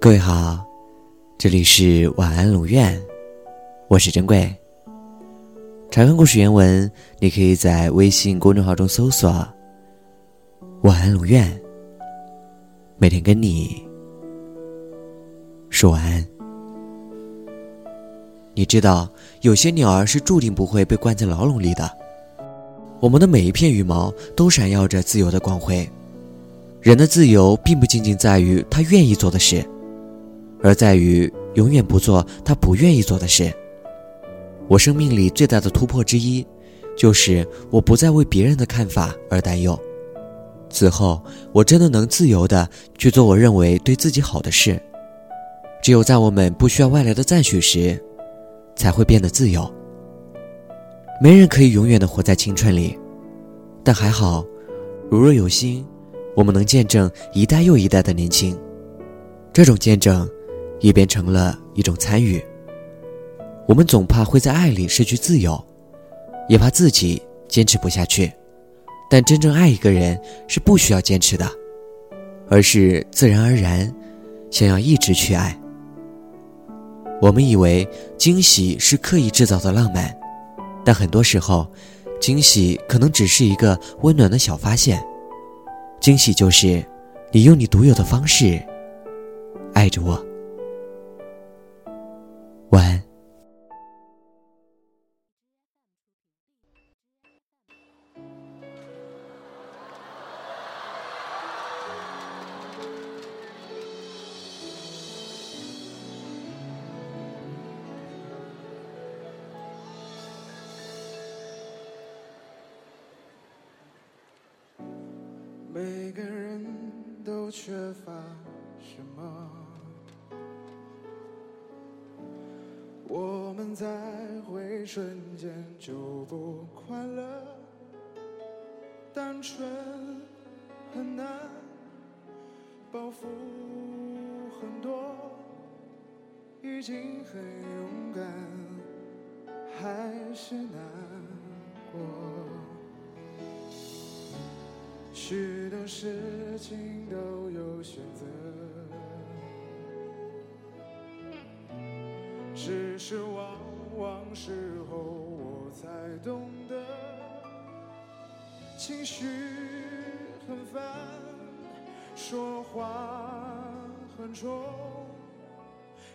各位好，这里是晚安龙院，我是珍贵。查看故事原文，你可以在微信公众号中搜索“晚安龙院”，每天跟你说晚安。你知道，有些鸟儿是注定不会被关在牢笼里的。我们的每一片羽毛都闪耀着自由的光辉。人的自由并不仅仅在于他愿意做的事。而在于永远不做他不愿意做的事。我生命里最大的突破之一，就是我不再为别人的看法而担忧。此后，我真的能自由的去做我认为对自己好的事。只有在我们不需要外来的赞许时，才会变得自由。没人可以永远的活在青春里，但还好，如若有心，我们能见证一代又一代的年轻。这种见证。也变成了一种参与。我们总怕会在爱里失去自由，也怕自己坚持不下去。但真正爱一个人是不需要坚持的，而是自然而然，想要一直去爱。我们以为惊喜是刻意制造的浪漫，但很多时候，惊喜可能只是一个温暖的小发现。惊喜就是你用你独有的方式爱着我。每个人都缺乏什么？我们在会瞬间就不快乐，单纯很难，包袱很多，已经很勇敢，还是难过。许多事情都有选择。只是往往时候我才懂得，情绪很烦，说话很冲，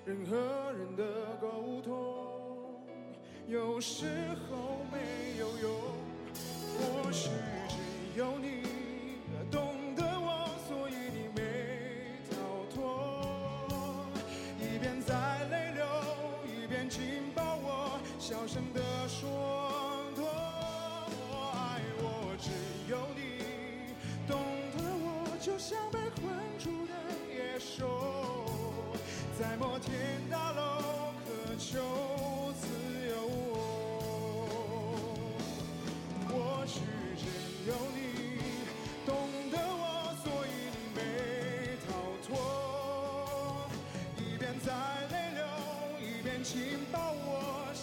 人和人的沟通有时候没有用，或许只有你声地说，多么爱我，只有你懂得我，就像被困住的野兽，在摩天大楼渴求自由。或许只有你懂得我，所以你没逃脱，一边在泪流，一边紧抱。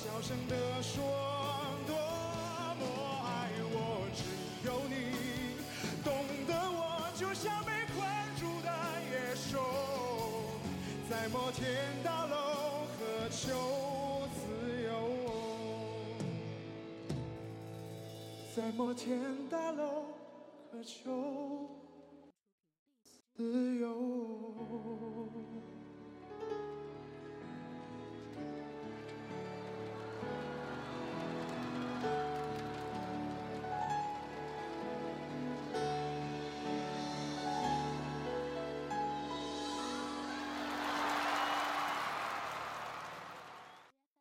小声地说，多么爱我，只有你懂得我，就像被困住的野兽，在摩天大楼渴求自由，在摩天大楼渴求自由。